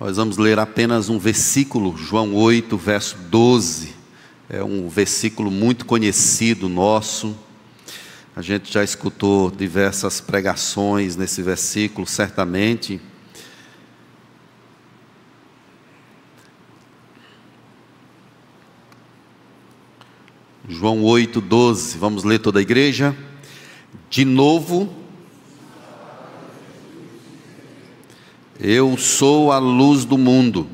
Nós vamos ler apenas um versículo, João 8, verso 12. É um versículo muito conhecido nosso. A gente já escutou diversas pregações nesse versículo, certamente. João 8, 12. Vamos ler toda a igreja. De novo, Eu sou a luz do mundo.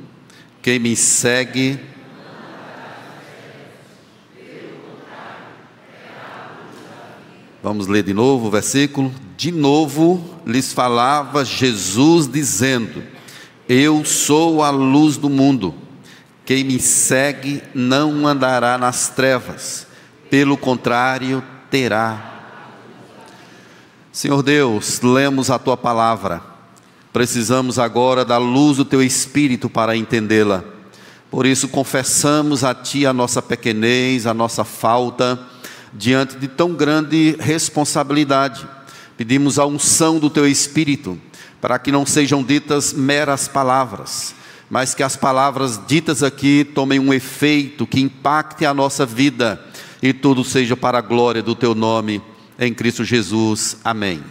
Quem me segue. Vamos ler de novo o versículo. De novo lhes falava Jesus dizendo: Eu sou a luz do mundo. Quem me segue não andará nas trevas, pelo contrário, terá. Senhor Deus, lemos a tua palavra Precisamos agora da luz do teu espírito para entendê-la. Por isso, confessamos a ti a nossa pequenez, a nossa falta, diante de tão grande responsabilidade. Pedimos a unção do teu espírito, para que não sejam ditas meras palavras, mas que as palavras ditas aqui tomem um efeito que impacte a nossa vida e tudo seja para a glória do teu nome, em Cristo Jesus. Amém.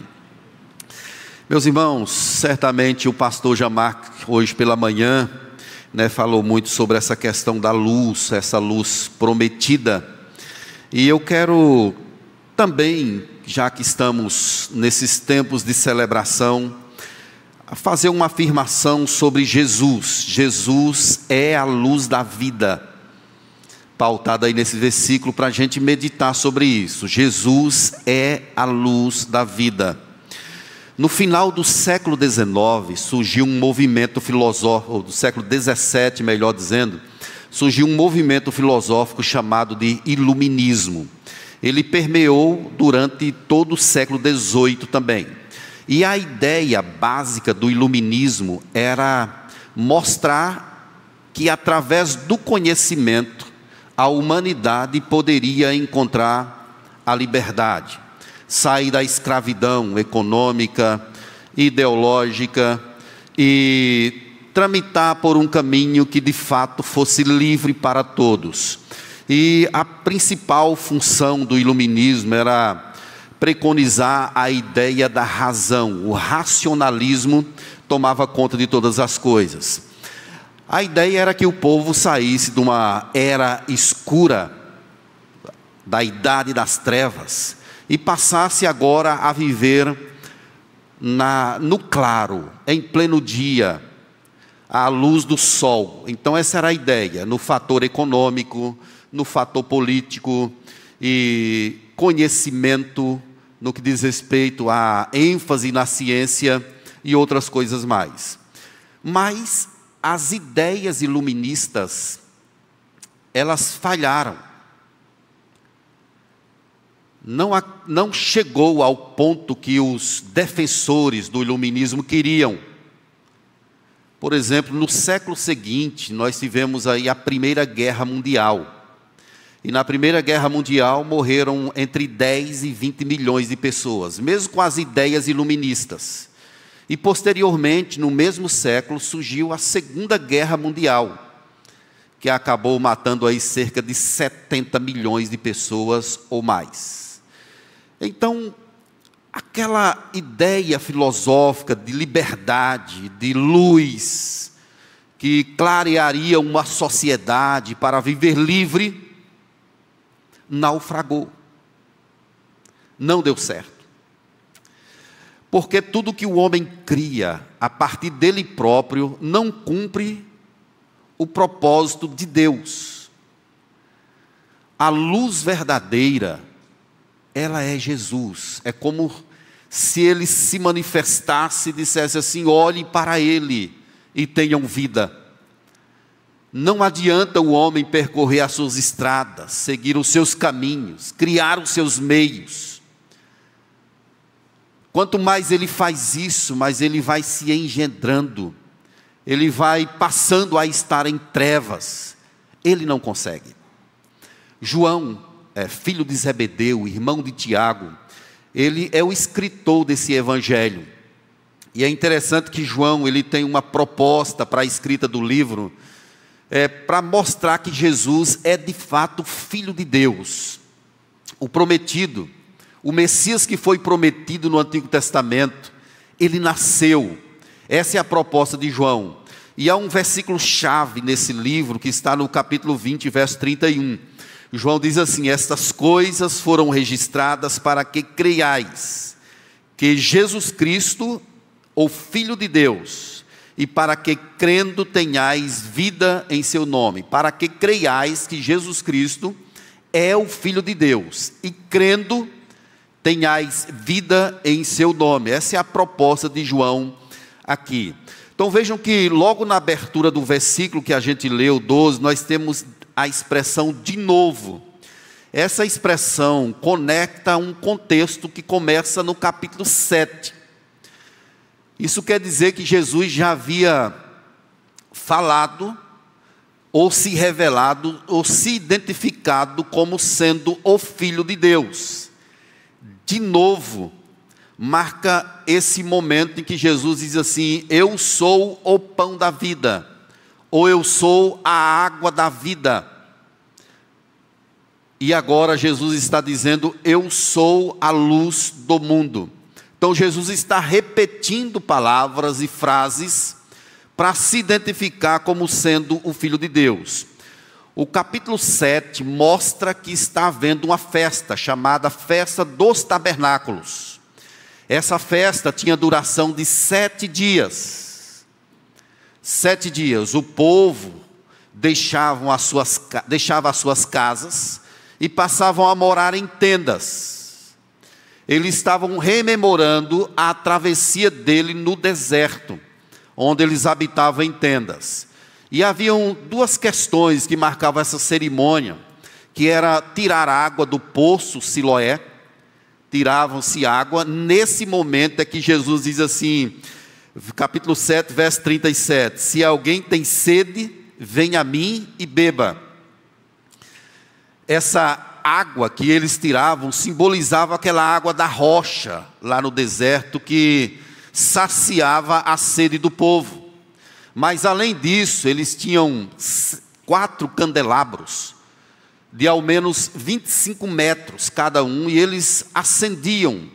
Meus irmãos, certamente o pastor Jamar, hoje pela manhã, né, falou muito sobre essa questão da luz, essa luz prometida. E eu quero também, já que estamos nesses tempos de celebração, fazer uma afirmação sobre Jesus. Jesus é a luz da vida. Pautada aí nesse versículo para a gente meditar sobre isso. Jesus é a luz da vida. No final do século XIX, surgiu um movimento filosófico, do século XVII, melhor dizendo, surgiu um movimento filosófico chamado de Iluminismo. Ele permeou durante todo o século XVIII também. E a ideia básica do Iluminismo era mostrar que através do conhecimento a humanidade poderia encontrar a liberdade sair da escravidão econômica, ideológica e tramitar por um caminho que de fato fosse livre para todos. E a principal função do iluminismo era preconizar a ideia da razão, o racionalismo tomava conta de todas as coisas. A ideia era que o povo saísse de uma era escura, da idade das trevas, e passasse agora a viver na, no claro, em pleno dia, à luz do sol. Então, essa era a ideia, no fator econômico, no fator político e conhecimento, no que diz respeito à ênfase na ciência e outras coisas mais. Mas as ideias iluministas, elas falharam não, não chegou ao ponto que os defensores do iluminismo queriam. Por exemplo, no século seguinte, nós tivemos aí a Primeira Guerra Mundial. E na Primeira Guerra Mundial morreram entre 10 e 20 milhões de pessoas, mesmo com as ideias iluministas. E posteriormente, no mesmo século, surgiu a Segunda Guerra Mundial, que acabou matando aí cerca de 70 milhões de pessoas ou mais. Então, aquela ideia filosófica de liberdade, de luz, que clarearia uma sociedade para viver livre, naufragou. Não deu certo. Porque tudo que o homem cria a partir dele próprio não cumpre o propósito de Deus. A luz verdadeira ela é Jesus. É como se ele se manifestasse e dissesse assim: olhem para ele e tenham vida. Não adianta o homem percorrer as suas estradas, seguir os seus caminhos, criar os seus meios. Quanto mais ele faz isso, mais ele vai se engendrando, ele vai passando a estar em trevas. Ele não consegue. João, é, filho de Zebedeu, irmão de Tiago, ele é o escritor desse evangelho. E é interessante que João ele tem uma proposta para a escrita do livro, é, para mostrar que Jesus é de fato filho de Deus, o prometido, o Messias que foi prometido no Antigo Testamento, ele nasceu. Essa é a proposta de João. E há um versículo chave nesse livro que está no capítulo 20, verso 31. João diz assim: Estas coisas foram registradas para que creiais que Jesus Cristo, o Filho de Deus, e para que crendo tenhais vida em seu nome, para que creiais que Jesus Cristo é o Filho de Deus, e crendo tenhais vida em seu nome. Essa é a proposta de João aqui. Então vejam que logo na abertura do versículo que a gente leu, 12, nós temos a expressão de novo. Essa expressão conecta um contexto que começa no capítulo 7. Isso quer dizer que Jesus já havia falado, ou se revelado, ou se identificado como sendo o Filho de Deus. De novo, marca esse momento em que Jesus diz assim: Eu sou o pão da vida, ou eu sou a água da vida. E agora Jesus está dizendo: Eu sou a luz do mundo. Então Jesus está repetindo palavras e frases para se identificar como sendo o Filho de Deus. O capítulo 7 mostra que está havendo uma festa chamada Festa dos Tabernáculos. Essa festa tinha duração de sete dias. Sete dias. O povo deixava as suas, deixava as suas casas e passavam a morar em tendas. Eles estavam rememorando a travessia dele no deserto, onde eles habitavam em tendas. E haviam duas questões que marcavam essa cerimônia, que era tirar água do poço Siloé, tiravam-se água. Nesse momento é que Jesus diz assim, capítulo 7, verso 37: Se alguém tem sede, venha a mim e beba. Essa água que eles tiravam simbolizava aquela água da rocha lá no deserto que saciava a sede do povo. Mas além disso, eles tinham quatro candelabros de ao menos 25 metros cada um, e eles ascendiam,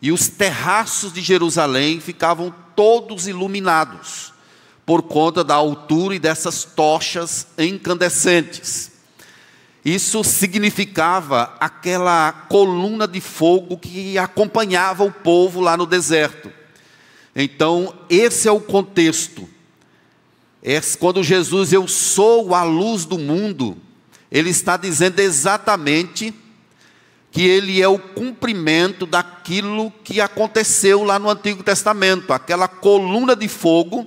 e os terraços de Jerusalém ficavam todos iluminados, por conta da altura e dessas tochas incandescentes. Isso significava aquela coluna de fogo que acompanhava o povo lá no deserto. Então, esse é o contexto. É quando Jesus, eu sou a luz do mundo, ele está dizendo exatamente que ele é o cumprimento daquilo que aconteceu lá no Antigo Testamento. Aquela coluna de fogo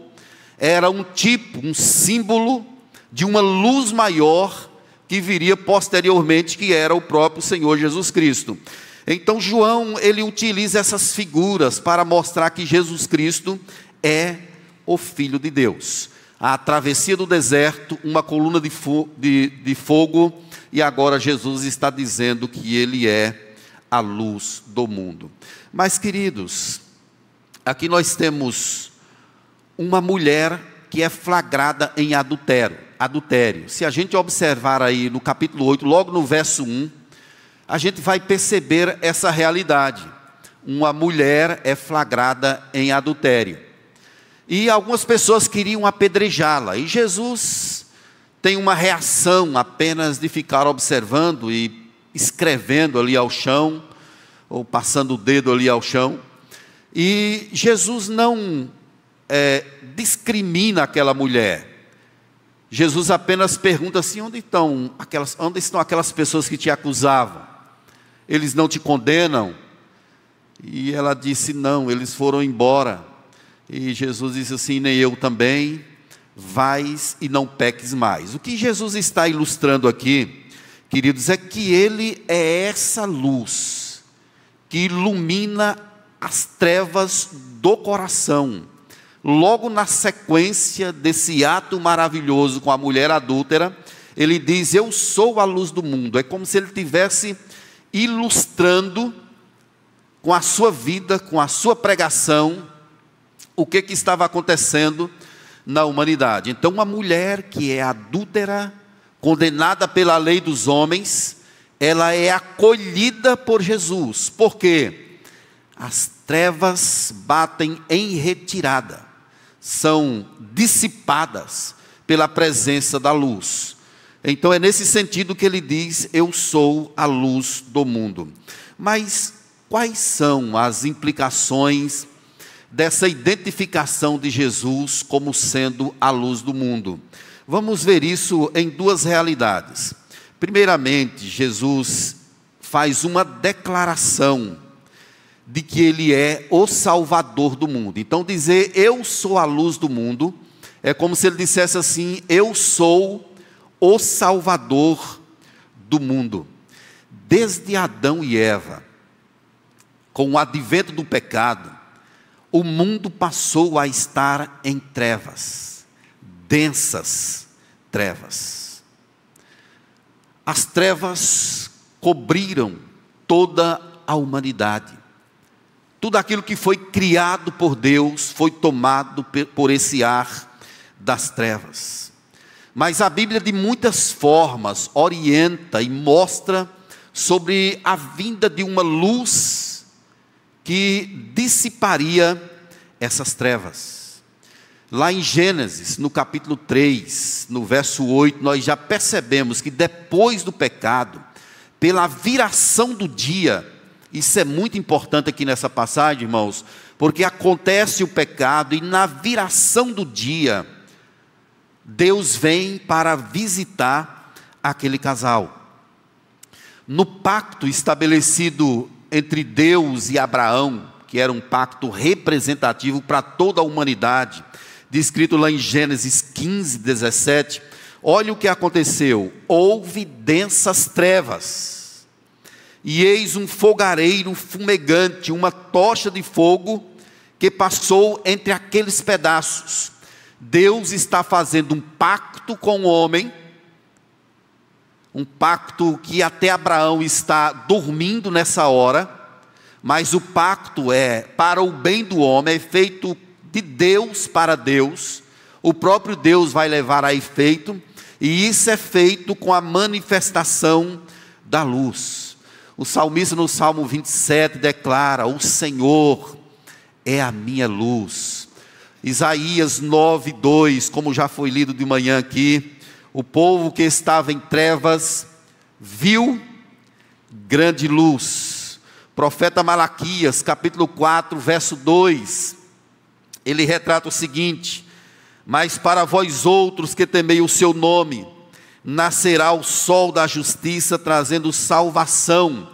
era um tipo, um símbolo de uma luz maior que viria posteriormente, que era o próprio Senhor Jesus Cristo. Então João, ele utiliza essas figuras para mostrar que Jesus Cristo é o filho de Deus a travessia do deserto, uma coluna de, fo de, de fogo, e agora Jesus está dizendo que Ele é a luz do mundo. Mas, queridos, aqui nós temos uma mulher que é flagrada em adultério. adultério. Se a gente observar aí no capítulo 8, logo no verso 1, a gente vai perceber essa realidade. Uma mulher é flagrada em adultério. E algumas pessoas queriam apedrejá-la. E Jesus tem uma reação apenas de ficar observando e escrevendo ali ao chão, ou passando o dedo ali ao chão. E Jesus não é, discrimina aquela mulher. Jesus apenas pergunta assim: onde estão aquelas, onde estão aquelas pessoas que te acusavam? Eles não te condenam? E ela disse: não, eles foram embora. E Jesus disse assim: nem eu também, vais e não peques mais. O que Jesus está ilustrando aqui, queridos, é que Ele é essa luz que ilumina as trevas do coração. Logo na sequência desse ato maravilhoso com a mulher adúltera, ele diz: Eu sou a luz do mundo. É como se ele tivesse ilustrando com a sua vida, com a sua pregação, o que, que estava acontecendo na humanidade. Então, uma mulher que é adúltera, condenada pela lei dos homens, ela é acolhida por Jesus. Por quê? As trevas batem em retirada, são dissipadas pela presença da luz. Então é nesse sentido que ele diz: Eu sou a luz do mundo. Mas quais são as implicações dessa identificação de Jesus como sendo a luz do mundo? Vamos ver isso em duas realidades. Primeiramente, Jesus faz uma declaração de que ele é o salvador do mundo. Então dizer eu sou a luz do mundo é como se ele dissesse assim: eu sou o salvador do mundo. Desde Adão e Eva, com o advento do pecado, o mundo passou a estar em trevas, densas trevas. As trevas cobriram toda a humanidade. Tudo aquilo que foi criado por Deus foi tomado por esse ar das trevas. Mas a Bíblia, de muitas formas, orienta e mostra sobre a vinda de uma luz que dissiparia essas trevas. Lá em Gênesis, no capítulo 3, no verso 8, nós já percebemos que depois do pecado, pela viração do dia, isso é muito importante aqui nessa passagem, irmãos, porque acontece o pecado e na viração do dia, Deus vem para visitar aquele casal. No pacto estabelecido entre Deus e Abraão, que era um pacto representativo para toda a humanidade, descrito lá em Gênesis 15, 17, olha o que aconteceu: houve densas trevas, e eis um fogareiro fumegante, uma tocha de fogo que passou entre aqueles pedaços Deus está fazendo um pacto com o homem, um pacto que até Abraão está dormindo nessa hora, mas o pacto é para o bem do homem, é feito de Deus para Deus, o próprio Deus vai levar a efeito, e isso é feito com a manifestação da luz. O salmista no Salmo 27 declara: O Senhor é a minha luz Isaías 9, 2, como já foi lido de manhã aqui, o povo que estava em trevas viu grande luz. Profeta Malaquias, capítulo 4, verso 2, ele retrata o seguinte: Mas para vós outros que temei o seu nome, nascerá o sol da justiça, trazendo salvação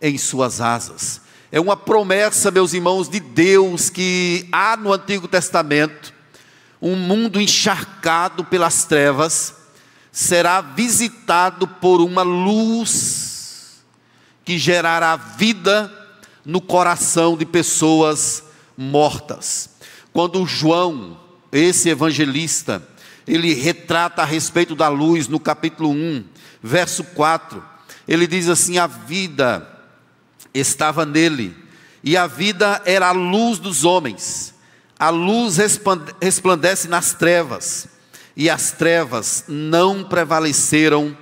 em suas asas. É uma promessa, meus irmãos, de Deus que há no Antigo Testamento um mundo encharcado pelas trevas será visitado por uma luz que gerará vida no coração de pessoas mortas. Quando João, esse evangelista, ele retrata a respeito da luz no capítulo 1, verso 4, ele diz assim: a vida estava nele, e a vida era a luz dos homens. A luz resplandece nas trevas, e as trevas não prevaleceram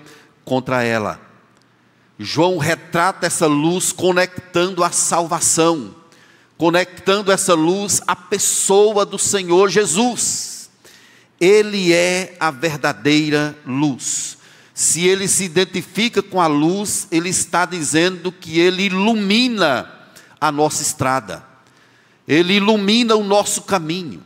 contra ela. João retrata essa luz conectando a salvação, conectando essa luz à pessoa do Senhor Jesus. Ele é a verdadeira luz. Se ele se identifica com a luz, ele está dizendo que ele ilumina a nossa estrada, ele ilumina o nosso caminho.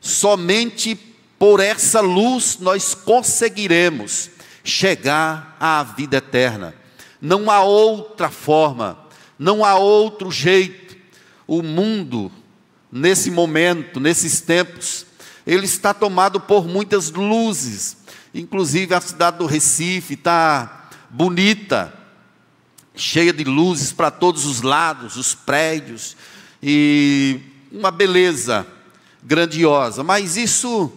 Somente por essa luz nós conseguiremos chegar à vida eterna. Não há outra forma, não há outro jeito. O mundo, nesse momento, nesses tempos, ele está tomado por muitas luzes Inclusive a cidade do Recife está bonita, cheia de luzes para todos os lados, os prédios, e uma beleza grandiosa. Mas isso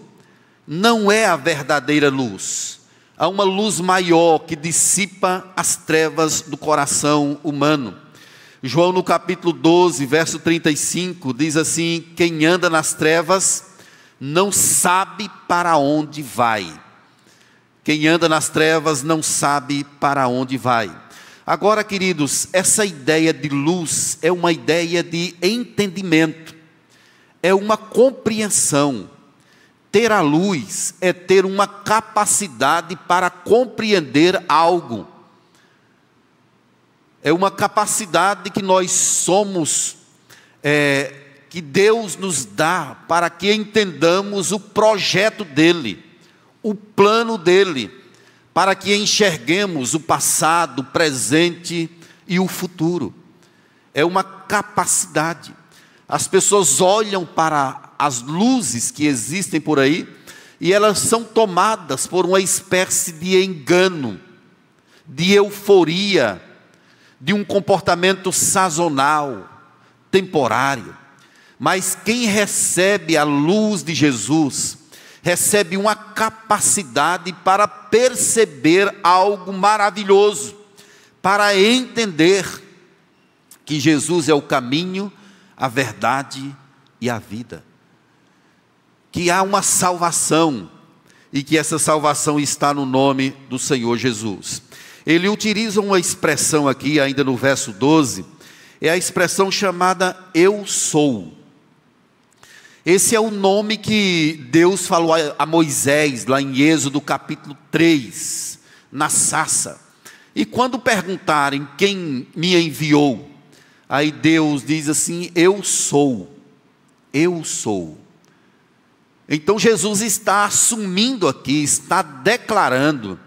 não é a verdadeira luz. Há uma luz maior que dissipa as trevas do coração humano. João, no capítulo 12, verso 35, diz assim: Quem anda nas trevas não sabe para onde vai. Quem anda nas trevas não sabe para onde vai. Agora, queridos, essa ideia de luz é uma ideia de entendimento, é uma compreensão. Ter a luz é ter uma capacidade para compreender algo. É uma capacidade que nós somos, é, que Deus nos dá para que entendamos o projeto dEle, o plano dEle para que enxerguemos o passado, o presente e o futuro. É uma capacidade. As pessoas olham para as luzes que existem por aí e elas são tomadas por uma espécie de engano, de euforia, de um comportamento sazonal, temporário. Mas quem recebe a luz de Jesus, recebe uma capacidade para perceber algo maravilhoso, para entender que Jesus é o caminho, a verdade e a vida. Que há uma salvação e que essa salvação está no nome do Senhor Jesus. Ele utiliza uma expressão aqui, ainda no verso 12, é a expressão chamada eu sou. Esse é o nome que Deus falou a Moisés, lá em Êxodo capítulo 3, na Sassa. E quando perguntarem quem me enviou, aí Deus diz assim: Eu sou, eu sou. Então Jesus está assumindo aqui, está declarando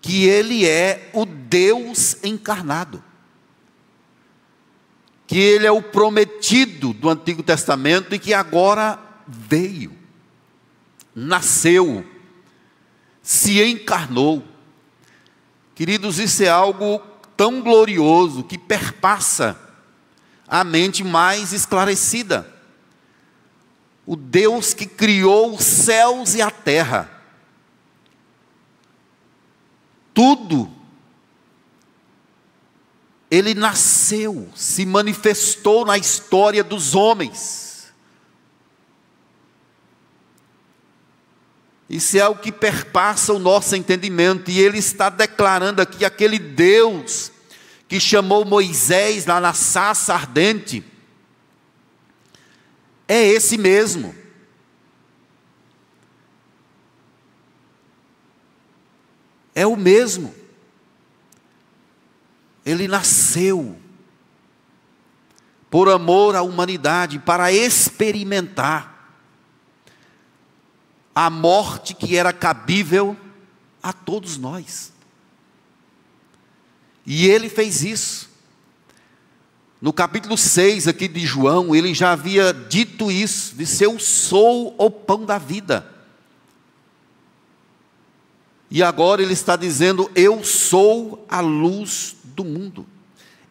que Ele é o Deus encarnado que ele é o prometido do Antigo Testamento e que agora veio, nasceu, se encarnou. Queridos, isso é algo tão glorioso que perpassa a mente mais esclarecida. O Deus que criou os céus e a terra, tudo ele nasceu, se manifestou na história dos homens. Isso é algo que perpassa o nosso entendimento, e ele está declarando aqui aquele Deus que chamou Moisés lá na saça ardente, é esse mesmo. É o mesmo. Ele nasceu por amor à humanidade, para experimentar a morte que era cabível a todos nós. E ele fez isso. No capítulo 6 aqui de João, ele já havia dito isso: disse, Eu sou o pão da vida. E agora ele está dizendo: Eu sou a luz do mundo.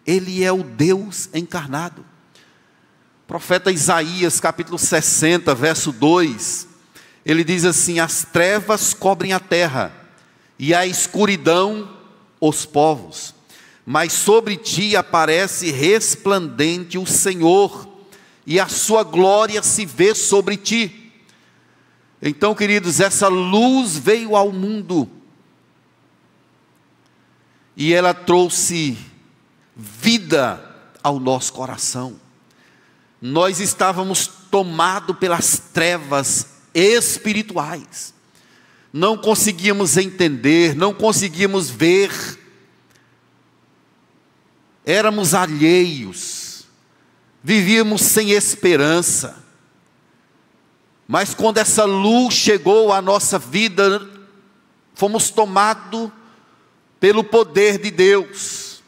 Ele é o Deus encarnado. O profeta Isaías, capítulo 60, verso 2, ele diz assim: As trevas cobrem a terra, e a escuridão os povos, mas sobre ti aparece resplandente o Senhor, e a sua glória se vê sobre ti. Então, queridos, essa luz veio ao mundo e ela trouxe vida ao nosso coração. Nós estávamos tomados pelas trevas espirituais, não conseguíamos entender, não conseguíamos ver, éramos alheios, vivíamos sem esperança. Mas quando essa luz chegou à nossa vida, fomos tomados pelo poder de Deus,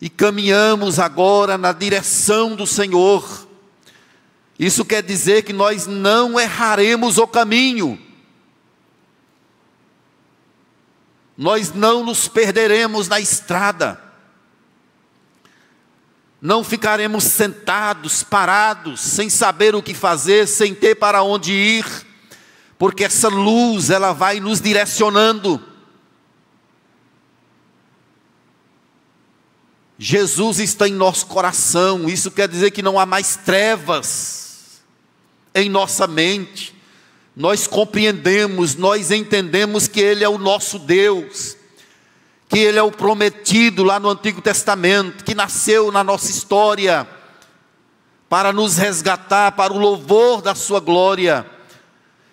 e caminhamos agora na direção do Senhor. Isso quer dizer que nós não erraremos o caminho, nós não nos perderemos na estrada, não ficaremos sentados, parados, sem saber o que fazer, sem ter para onde ir, porque essa luz ela vai nos direcionando. Jesus está em nosso coração, isso quer dizer que não há mais trevas em nossa mente. Nós compreendemos, nós entendemos que Ele é o nosso Deus, que Ele é o prometido lá no Antigo Testamento, que nasceu na nossa história para nos resgatar para o louvor da Sua glória.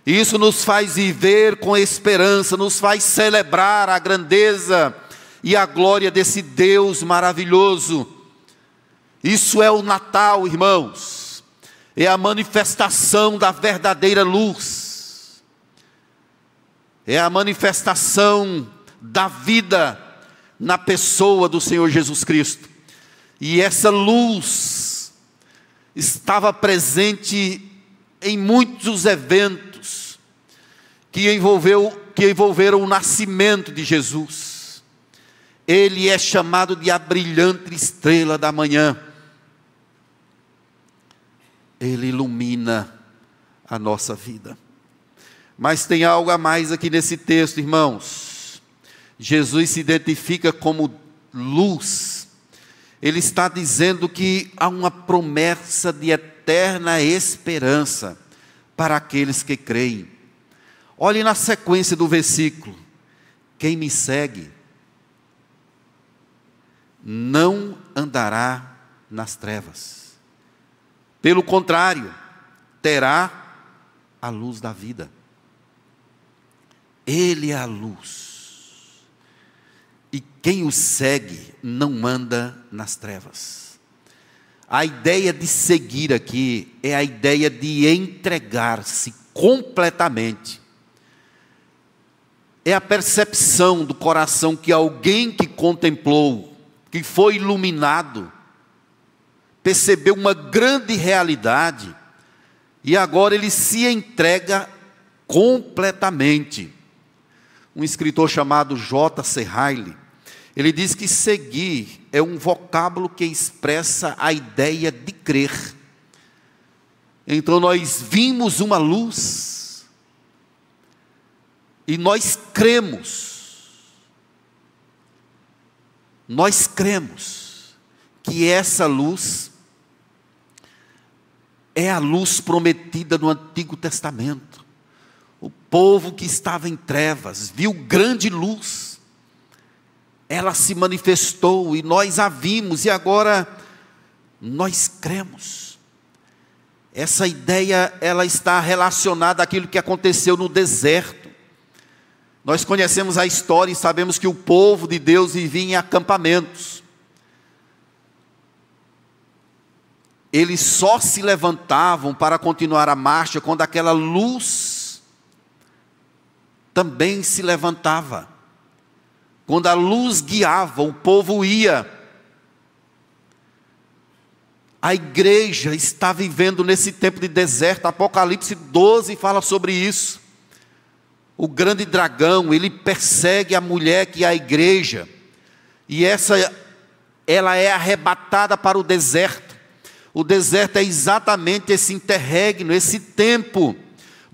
Isso nos faz viver com esperança, nos faz celebrar a grandeza e a glória desse Deus maravilhoso. Isso é o Natal, irmãos, é a manifestação da verdadeira luz, é a manifestação da vida na pessoa do Senhor Jesus Cristo. E essa luz estava presente em muitos eventos que, envolveu, que envolveram o nascimento de Jesus. Ele é chamado de a brilhante estrela da manhã. Ele ilumina a nossa vida. Mas tem algo a mais aqui nesse texto, irmãos. Jesus se identifica como luz, ele está dizendo que há uma promessa de eterna esperança para aqueles que creem. Olhe na sequência do versículo: quem me segue não andará nas trevas, pelo contrário, terá a luz da vida. Ele é a luz e quem o segue não anda nas trevas. A ideia de seguir aqui é a ideia de entregar-se completamente. É a percepção do coração que alguém que contemplou, que foi iluminado, percebeu uma grande realidade e agora ele se entrega completamente. Um escritor chamado J.C. Riley, ele diz que seguir é um vocábulo que expressa a ideia de crer. Então nós vimos uma luz e nós cremos. Nós cremos que essa luz é a luz prometida no Antigo Testamento. Povo que estava em trevas viu grande luz ela se manifestou e nós a vimos e agora nós cremos. Essa ideia ela está relacionada àquilo que aconteceu no deserto. Nós conhecemos a história e sabemos que o povo de Deus vivia em acampamentos. Eles só se levantavam para continuar a marcha quando aquela luz também se levantava. Quando a luz guiava, o povo ia. A igreja está vivendo nesse tempo de deserto. Apocalipse 12 fala sobre isso. O grande dragão, ele persegue a mulher que é a igreja. E essa ela é arrebatada para o deserto. O deserto é exatamente esse interregno, esse tempo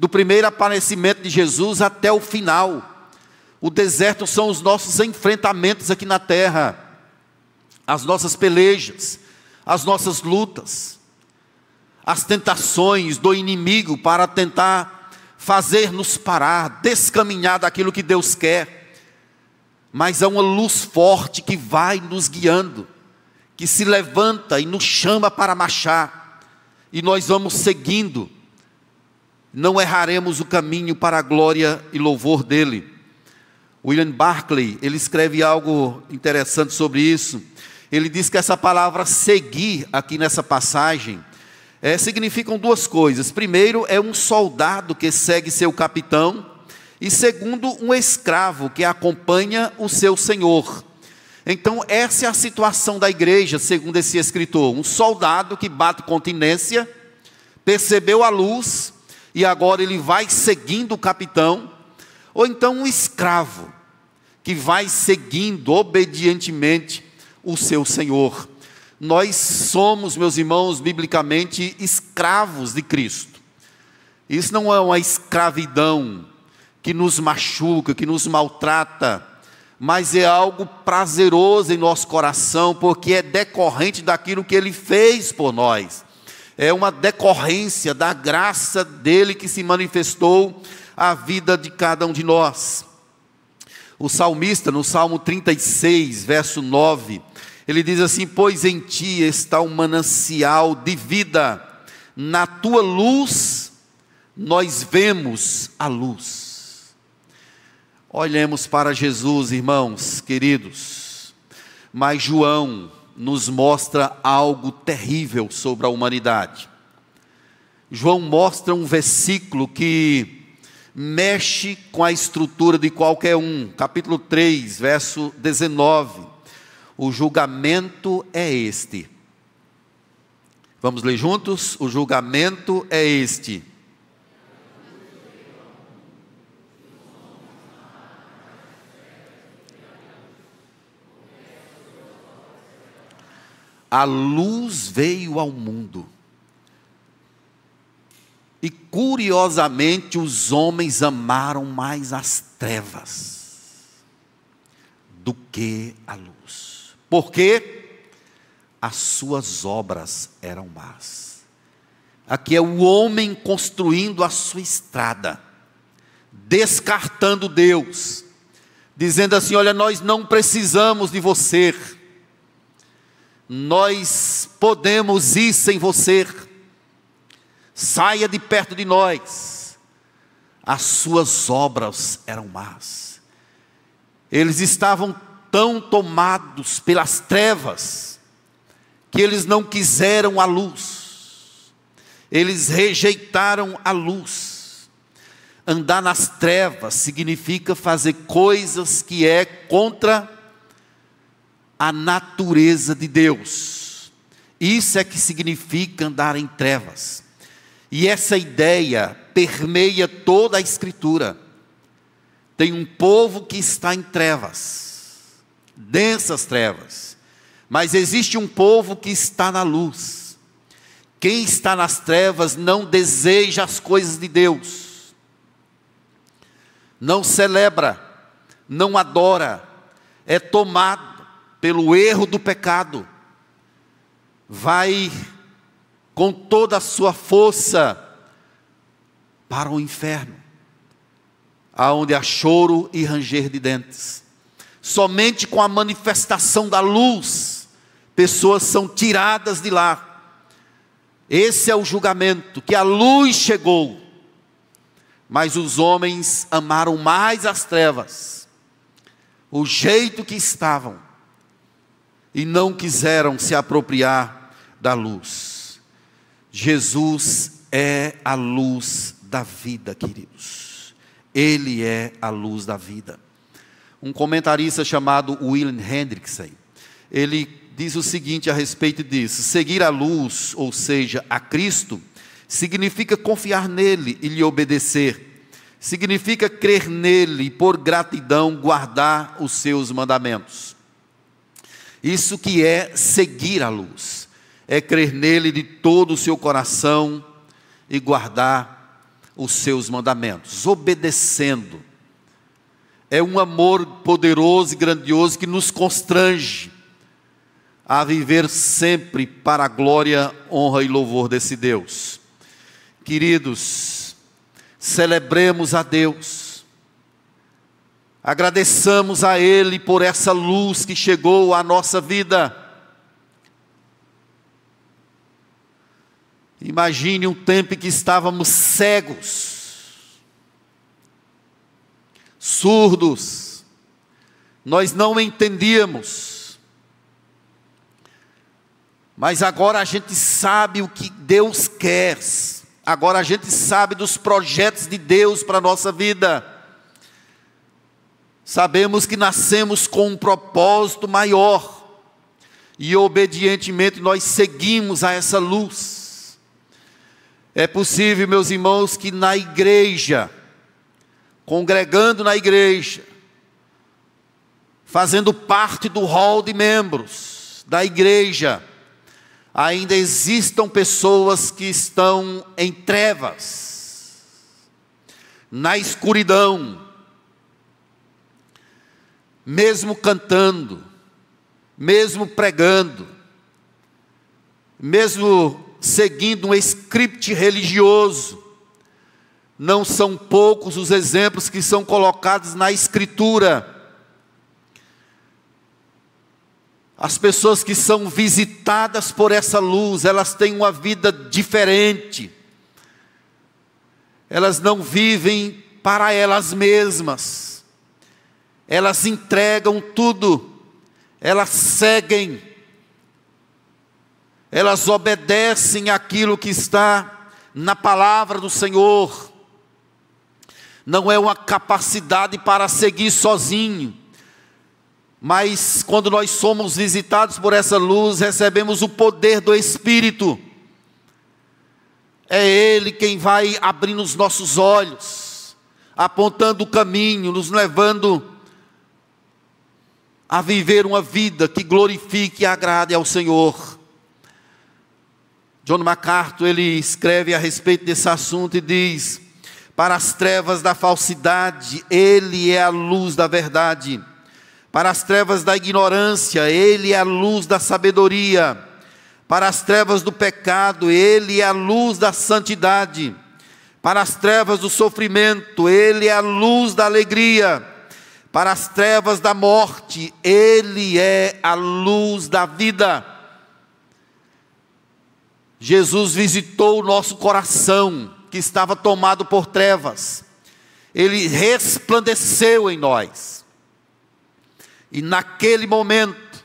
do primeiro aparecimento de Jesus até o final. O deserto são os nossos enfrentamentos aqui na terra, as nossas pelejas, as nossas lutas, as tentações do inimigo para tentar fazer-nos parar, descaminhar daquilo que Deus quer. Mas há uma luz forte que vai nos guiando, que se levanta e nos chama para marchar, e nós vamos seguindo, não erraremos o caminho para a glória e louvor dEle. William Barclay, ele escreve algo interessante sobre isso. Ele diz que essa palavra seguir aqui nessa passagem é, significam duas coisas. Primeiro, é um soldado que segue seu capitão, e segundo, um escravo que acompanha o seu senhor. Então, essa é a situação da igreja, segundo esse escritor: um soldado que bate continência, percebeu a luz e agora ele vai seguindo o capitão ou então um escravo que vai seguindo obedientemente o seu senhor. Nós somos, meus irmãos, biblicamente escravos de Cristo. Isso não é uma escravidão que nos machuca, que nos maltrata, mas é algo prazeroso em nosso coração, porque é decorrente daquilo que Ele fez por nós. É uma decorrência da graça dele que se manifestou à vida de cada um de nós. O salmista, no Salmo 36, verso 9, ele diz assim: Pois em ti está o um manancial de vida, na tua luz nós vemos a luz. Olhemos para Jesus, irmãos queridos. Mas João nos mostra algo terrível sobre a humanidade. João mostra um versículo que mexe com a estrutura de qualquer um. Capítulo 3, verso 19. O julgamento é este. Vamos ler juntos? O julgamento é este a luz veio ao mundo. E curiosamente os homens amaram mais as trevas do que a luz. Porque as suas obras eram más. Aqui é o homem construindo a sua estrada, descartando Deus, dizendo assim: olha, nós não precisamos de você nós podemos ir sem você. Saia de perto de nós. As suas obras eram más. Eles estavam tão tomados pelas trevas que eles não quiseram a luz. Eles rejeitaram a luz. Andar nas trevas significa fazer coisas que é contra a natureza de Deus. Isso é que significa andar em trevas. E essa ideia permeia toda a Escritura. Tem um povo que está em trevas, densas trevas, mas existe um povo que está na luz. Quem está nas trevas não deseja as coisas de Deus, não celebra, não adora, é tomado pelo erro do pecado, vai com toda a sua força para o inferno, aonde há choro e ranger de dentes. Somente com a manifestação da luz, pessoas são tiradas de lá. Esse é o julgamento, que a luz chegou, mas os homens amaram mais as trevas, o jeito que estavam e não quiseram se apropriar da luz. Jesus é a luz da vida, queridos. Ele é a luz da vida. Um comentarista chamado William Hendrickson, ele diz o seguinte a respeito disso: seguir a luz, ou seja, a Cristo, significa confiar nele e lhe obedecer. Significa crer nele e por gratidão guardar os seus mandamentos. Isso que é seguir a luz, é crer nele de todo o seu coração e guardar os seus mandamentos, obedecendo. É um amor poderoso e grandioso que nos constrange a viver sempre para a glória, honra e louvor desse Deus. Queridos, celebremos a Deus Agradeçamos a Ele por essa luz que chegou à nossa vida. Imagine um tempo em que estávamos cegos, surdos, nós não entendíamos, mas agora a gente sabe o que Deus quer, agora a gente sabe dos projetos de Deus para a nossa vida. Sabemos que nascemos com um propósito maior e obedientemente nós seguimos a essa luz. É possível, meus irmãos, que na igreja, congregando na igreja, fazendo parte do hall de membros da igreja, ainda existam pessoas que estão em trevas, na escuridão, mesmo cantando, mesmo pregando, mesmo seguindo um script religioso, não são poucos os exemplos que são colocados na Escritura. As pessoas que são visitadas por essa luz, elas têm uma vida diferente. Elas não vivem para elas mesmas. Elas entregam tudo. Elas seguem. Elas obedecem aquilo que está na palavra do Senhor não é uma capacidade para seguir sozinho, mas quando nós somos visitados por essa luz, recebemos o poder do Espírito. É Ele quem vai abrindo os nossos olhos, apontando o caminho, nos levando a viver uma vida que glorifique e agrade ao Senhor. John MacArthur, ele escreve a respeito desse assunto e diz: para as trevas da falsidade, Ele é a luz da verdade. Para as trevas da ignorância, Ele é a luz da sabedoria. Para as trevas do pecado, Ele é a luz da santidade. Para as trevas do sofrimento, Ele é a luz da alegria. Para as trevas da morte, Ele é a luz da vida. Jesus visitou o nosso coração que estava tomado por trevas, ele resplandeceu em nós. E naquele momento,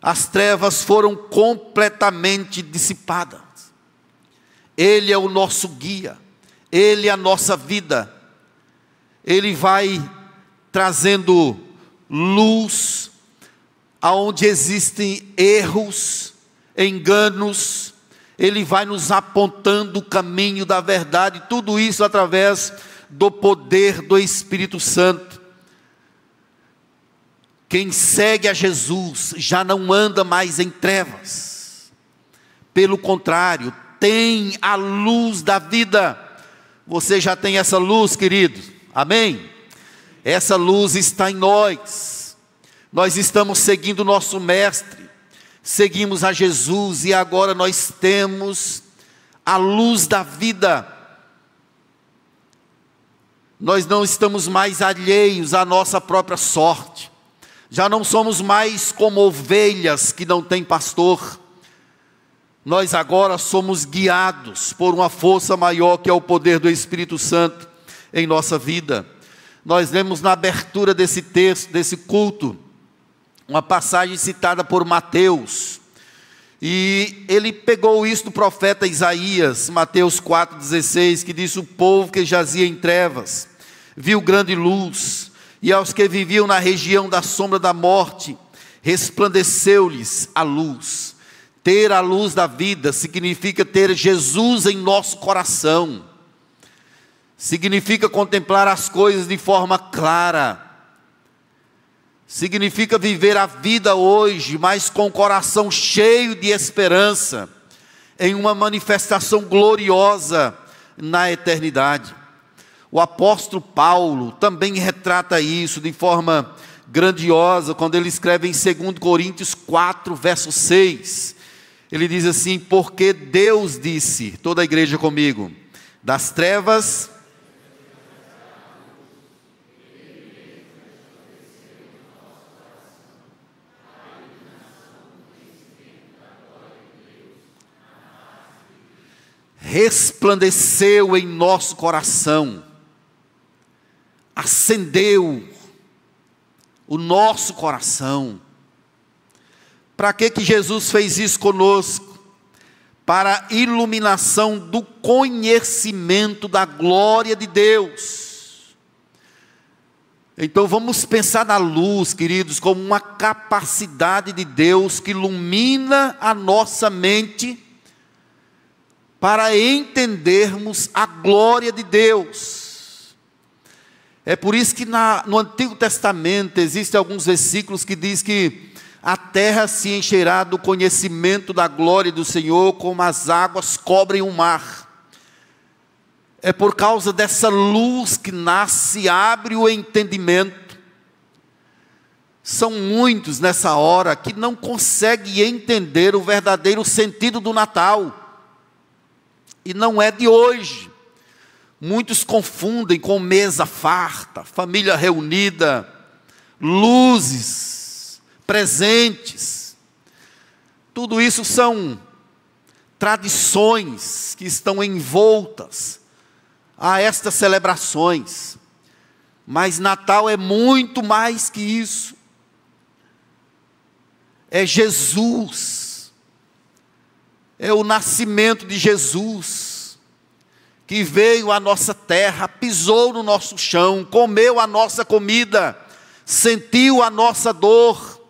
as trevas foram completamente dissipadas. Ele é o nosso guia, ele é a nossa vida. Ele vai trazendo luz aonde existem erros, enganos, ele vai nos apontando o caminho da verdade, tudo isso através do poder do Espírito Santo. Quem segue a Jesus já não anda mais em trevas, pelo contrário, tem a luz da vida. Você já tem essa luz, querido, amém? Essa luz está em nós, nós estamos seguindo o nosso Mestre, seguimos a Jesus e agora nós temos a luz da vida. Nós não estamos mais alheios à nossa própria sorte, já não somos mais como ovelhas que não têm pastor. Nós agora somos guiados por uma força maior que é o poder do Espírito Santo em nossa vida. Nós lemos na abertura desse texto, desse culto, uma passagem citada por Mateus. E ele pegou isso do profeta Isaías, Mateus 4,16, que diz: O povo que jazia em trevas viu grande luz, e aos que viviam na região da sombra da morte, resplandeceu-lhes a luz. Ter a luz da vida significa ter Jesus em nosso coração, significa contemplar as coisas de forma clara significa viver a vida hoje, mas com o coração cheio de esperança, em uma manifestação gloriosa na eternidade. O apóstolo Paulo também retrata isso de forma grandiosa, quando ele escreve em 2 Coríntios 4, verso 6. Ele diz assim: Porque Deus disse, toda a igreja comigo, das trevas resplandeceu em nosso coração, acendeu o nosso coração. Para que que Jesus fez isso conosco? Para a iluminação do conhecimento da glória de Deus. Então vamos pensar na luz, queridos, como uma capacidade de Deus que ilumina a nossa mente para entendermos a glória de Deus. É por isso que na, no Antigo Testamento existem alguns versículos que diz que a terra se encherá do conhecimento da glória do Senhor, como as águas cobrem o mar. É por causa dessa luz que nasce, abre o entendimento. São muitos nessa hora que não conseguem entender o verdadeiro sentido do Natal. E não é de hoje. Muitos confundem com mesa farta, família reunida, luzes, presentes. Tudo isso são tradições que estão envoltas a estas celebrações. Mas Natal é muito mais que isso. É Jesus. É o nascimento de Jesus. Que veio à nossa terra, pisou no nosso chão, comeu a nossa comida, sentiu a nossa dor,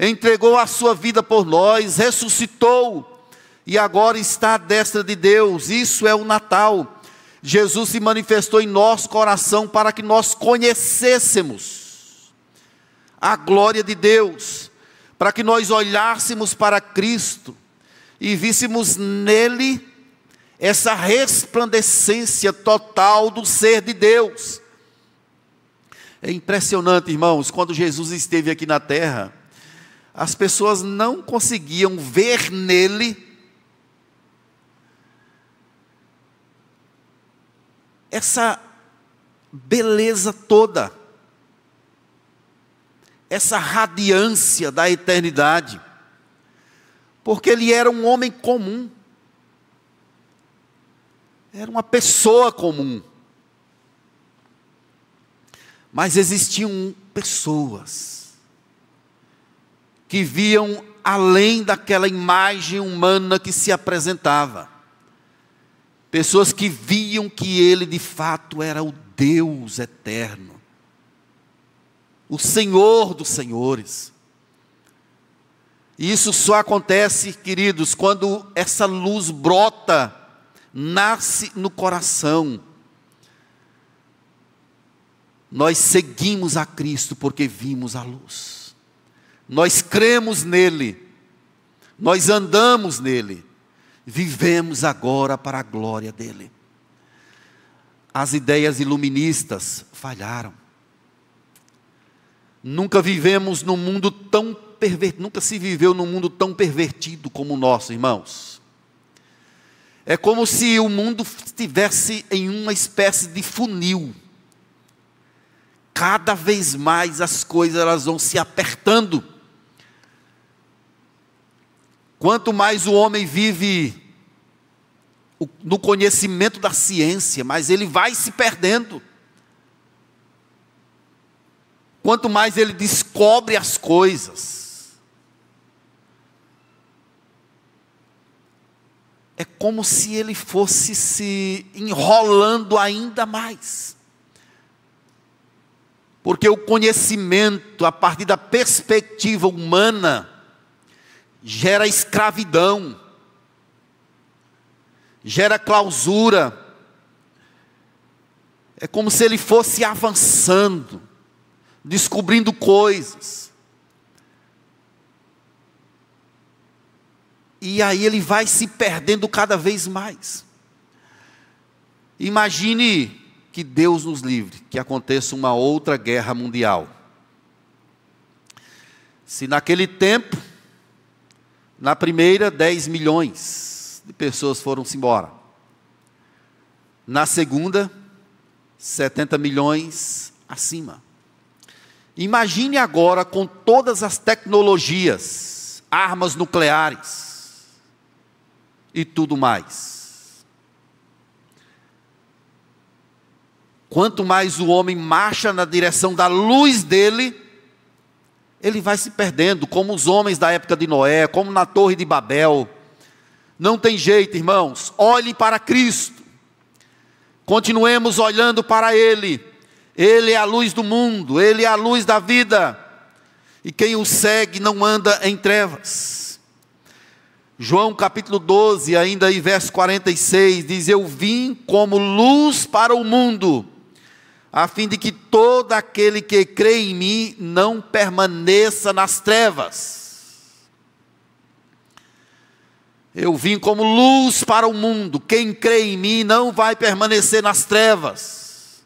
entregou a sua vida por nós, ressuscitou e agora está à destra de Deus. Isso é o Natal. Jesus se manifestou em nosso coração para que nós conhecêssemos a glória de Deus, para que nós olhássemos para Cristo e víssemos nele essa resplandecência total do ser de Deus. É impressionante, irmãos, quando Jesus esteve aqui na terra, as pessoas não conseguiam ver nele essa beleza toda, essa radiância da eternidade, porque ele era um homem comum, era uma pessoa comum, mas existiam pessoas que viam além daquela imagem humana que se apresentava. Pessoas que viam que ele de fato era o Deus eterno, o Senhor dos Senhores. E isso só acontece, queridos, quando essa luz brota, nasce no coração. Nós seguimos a Cristo porque vimos a luz. Nós cremos nele. Nós andamos nele vivemos agora para a glória dele. As ideias iluministas falharam. Nunca vivemos num mundo tão nunca se viveu num mundo tão pervertido como o nosso, irmãos. É como se o mundo estivesse em uma espécie de funil. Cada vez mais as coisas elas vão se apertando Quanto mais o homem vive no conhecimento da ciência, mais ele vai se perdendo. Quanto mais ele descobre as coisas, é como se ele fosse se enrolando ainda mais. Porque o conhecimento, a partir da perspectiva humana, gera escravidão, gera clausura. É como se ele fosse avançando, descobrindo coisas. E aí ele vai se perdendo cada vez mais. Imagine que Deus nos livre, que aconteça uma outra guerra mundial. Se naquele tempo na primeira, 10 milhões de pessoas foram-se embora. Na segunda, 70 milhões acima. Imagine agora com todas as tecnologias, armas nucleares e tudo mais. Quanto mais o homem marcha na direção da luz dele, ele vai se perdendo, como os homens da época de Noé, como na Torre de Babel. Não tem jeito, irmãos, olhe para Cristo, continuemos olhando para Ele, Ele é a luz do mundo, Ele é a luz da vida, e quem o segue não anda em trevas. João capítulo 12, ainda aí verso 46, diz: Eu vim como luz para o mundo a fim de que todo aquele que crê em mim não permaneça nas trevas. Eu vim como luz para o mundo, quem crê em mim não vai permanecer nas trevas.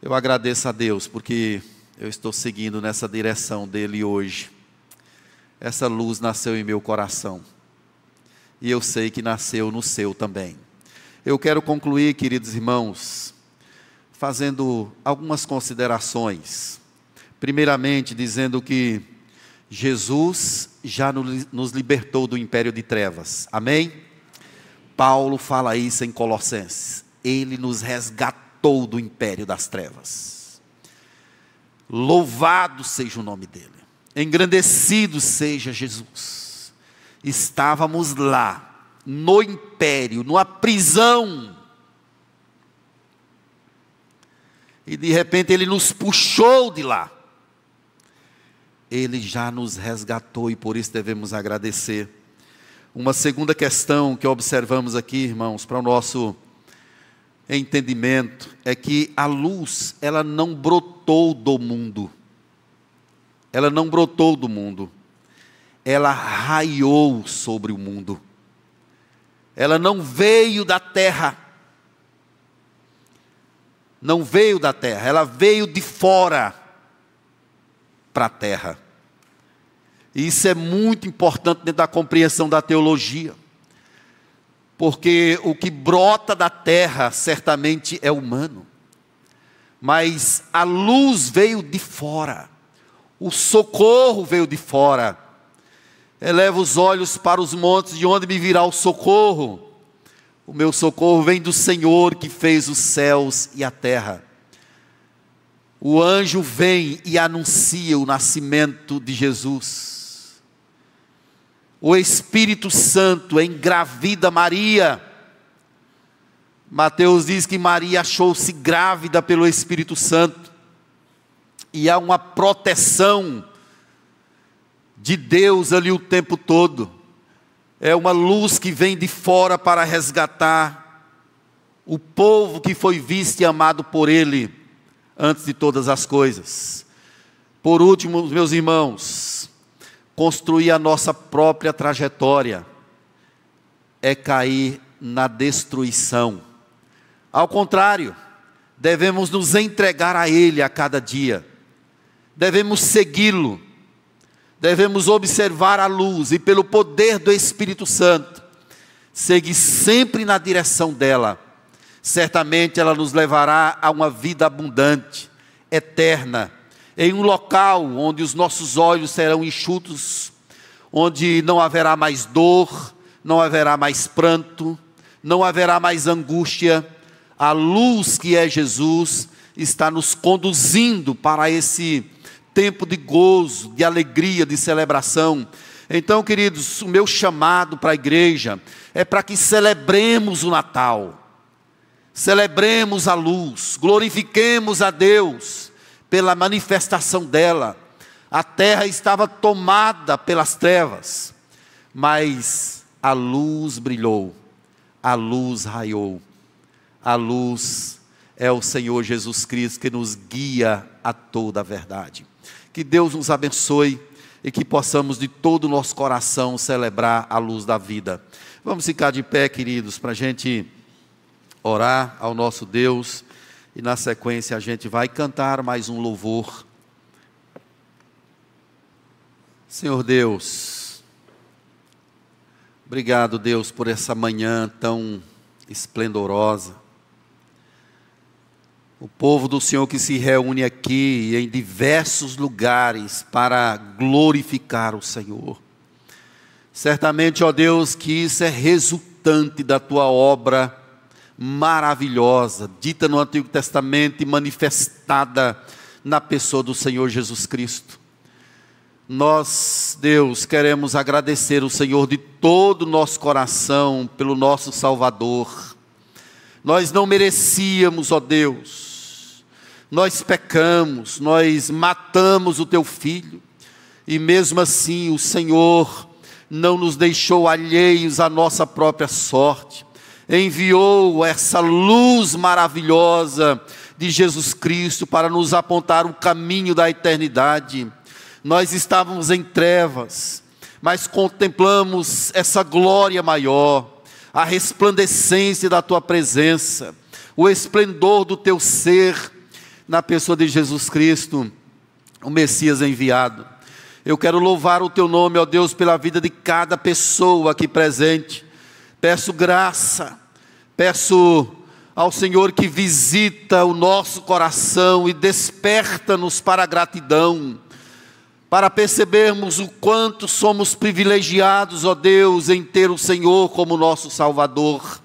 Eu agradeço a Deus, porque eu estou seguindo nessa direção dele hoje. Essa luz nasceu em meu coração. E eu sei que nasceu no seu também. Eu quero concluir, queridos irmãos, fazendo algumas considerações. Primeiramente, dizendo que Jesus já nos libertou do império de trevas. Amém? Paulo fala isso em Colossenses. Ele nos resgatou do império das trevas. Louvado seja o nome dele. Engrandecido seja Jesus. Estávamos lá, no império, numa prisão. E de repente ele nos puxou de lá. Ele já nos resgatou e por isso devemos agradecer. Uma segunda questão que observamos aqui, irmãos, para o nosso entendimento, é que a luz, ela não brotou do mundo. Ela não brotou do mundo. Ela raiou sobre o mundo. Ela não veio da terra. Não veio da terra, ela veio de fora para a terra. E isso é muito importante dentro da compreensão da teologia. Porque o que brota da terra certamente é humano. Mas a luz veio de fora. O socorro veio de fora. Eleva os olhos para os montes, de onde me virá o socorro? O meu socorro vem do Senhor que fez os céus e a terra o anjo vem e anuncia o nascimento de Jesus. O Espírito Santo engravida Maria. Mateus diz que Maria achou-se grávida pelo Espírito Santo. E há uma proteção de Deus ali o tempo todo. É uma luz que vem de fora para resgatar o povo que foi visto e amado por Ele antes de todas as coisas. Por último, meus irmãos, construir a nossa própria trajetória é cair na destruição. Ao contrário, devemos nos entregar a Ele a cada dia, devemos segui-lo, devemos observar a luz e, pelo poder do Espírito Santo, seguir sempre na direção dela certamente ela nos levará a uma vida abundante, eterna, em um local onde os nossos olhos serão enxutos, onde não haverá mais dor, não haverá mais pranto, não haverá mais angústia. A luz que é Jesus está nos conduzindo para esse tempo de gozo, de alegria, de celebração. Então, queridos, o meu chamado para a igreja é para que celebremos o Natal celebremos a luz, glorifiquemos a Deus pela manifestação dela. A terra estava tomada pelas trevas, mas a luz brilhou, a luz raiou. A luz é o Senhor Jesus Cristo que nos guia a toda a verdade. Que Deus nos abençoe e que possamos de todo o nosso coração celebrar a luz da vida. Vamos ficar de pé, queridos, para a gente orar ao nosso Deus e na sequência a gente vai cantar mais um louvor. Senhor Deus, obrigado, Deus, por essa manhã tão esplendorosa. O povo do Senhor que se reúne aqui em diversos lugares para glorificar o Senhor. Certamente, ó Deus, que isso é resultante da tua obra maravilhosa, dita no Antigo Testamento e manifestada na pessoa do Senhor Jesus Cristo. Nós, Deus, queremos agradecer o Senhor de todo o nosso coração pelo nosso Salvador. Nós não merecíamos, ó Deus, nós pecamos, nós matamos o teu filho, e mesmo assim o Senhor não nos deixou alheios à nossa própria sorte enviou essa luz maravilhosa de Jesus Cristo para nos apontar o caminho da eternidade. Nós estávamos em trevas, mas contemplamos essa glória maior, a resplandecência da tua presença, o esplendor do teu ser na pessoa de Jesus Cristo. o Messias enviado. Eu quero louvar o teu nome, ó Deus, pela vida de cada pessoa aqui presente. Peço graça, peço ao Senhor que visita o nosso coração e desperta-nos para a gratidão, para percebermos o quanto somos privilegiados, ó Deus, em ter o Senhor como nosso Salvador.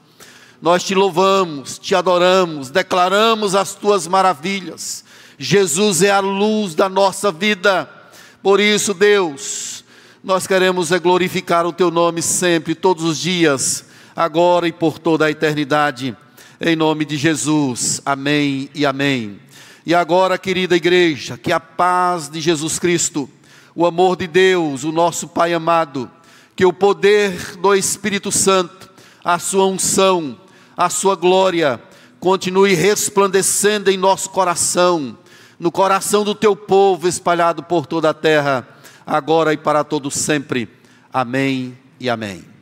Nós te louvamos, te adoramos, declaramos as tuas maravilhas. Jesus é a luz da nossa vida. Por isso, Deus, nós queremos é glorificar o teu nome sempre, todos os dias, agora e por toda a eternidade. Em nome de Jesus. Amém e amém. E agora, querida igreja, que a paz de Jesus Cristo, o amor de Deus, o nosso Pai amado, que o poder do Espírito Santo, a sua unção, a sua glória, continue resplandecendo em nosso coração, no coração do teu povo espalhado por toda a terra, agora e para todo sempre. Amém e amém.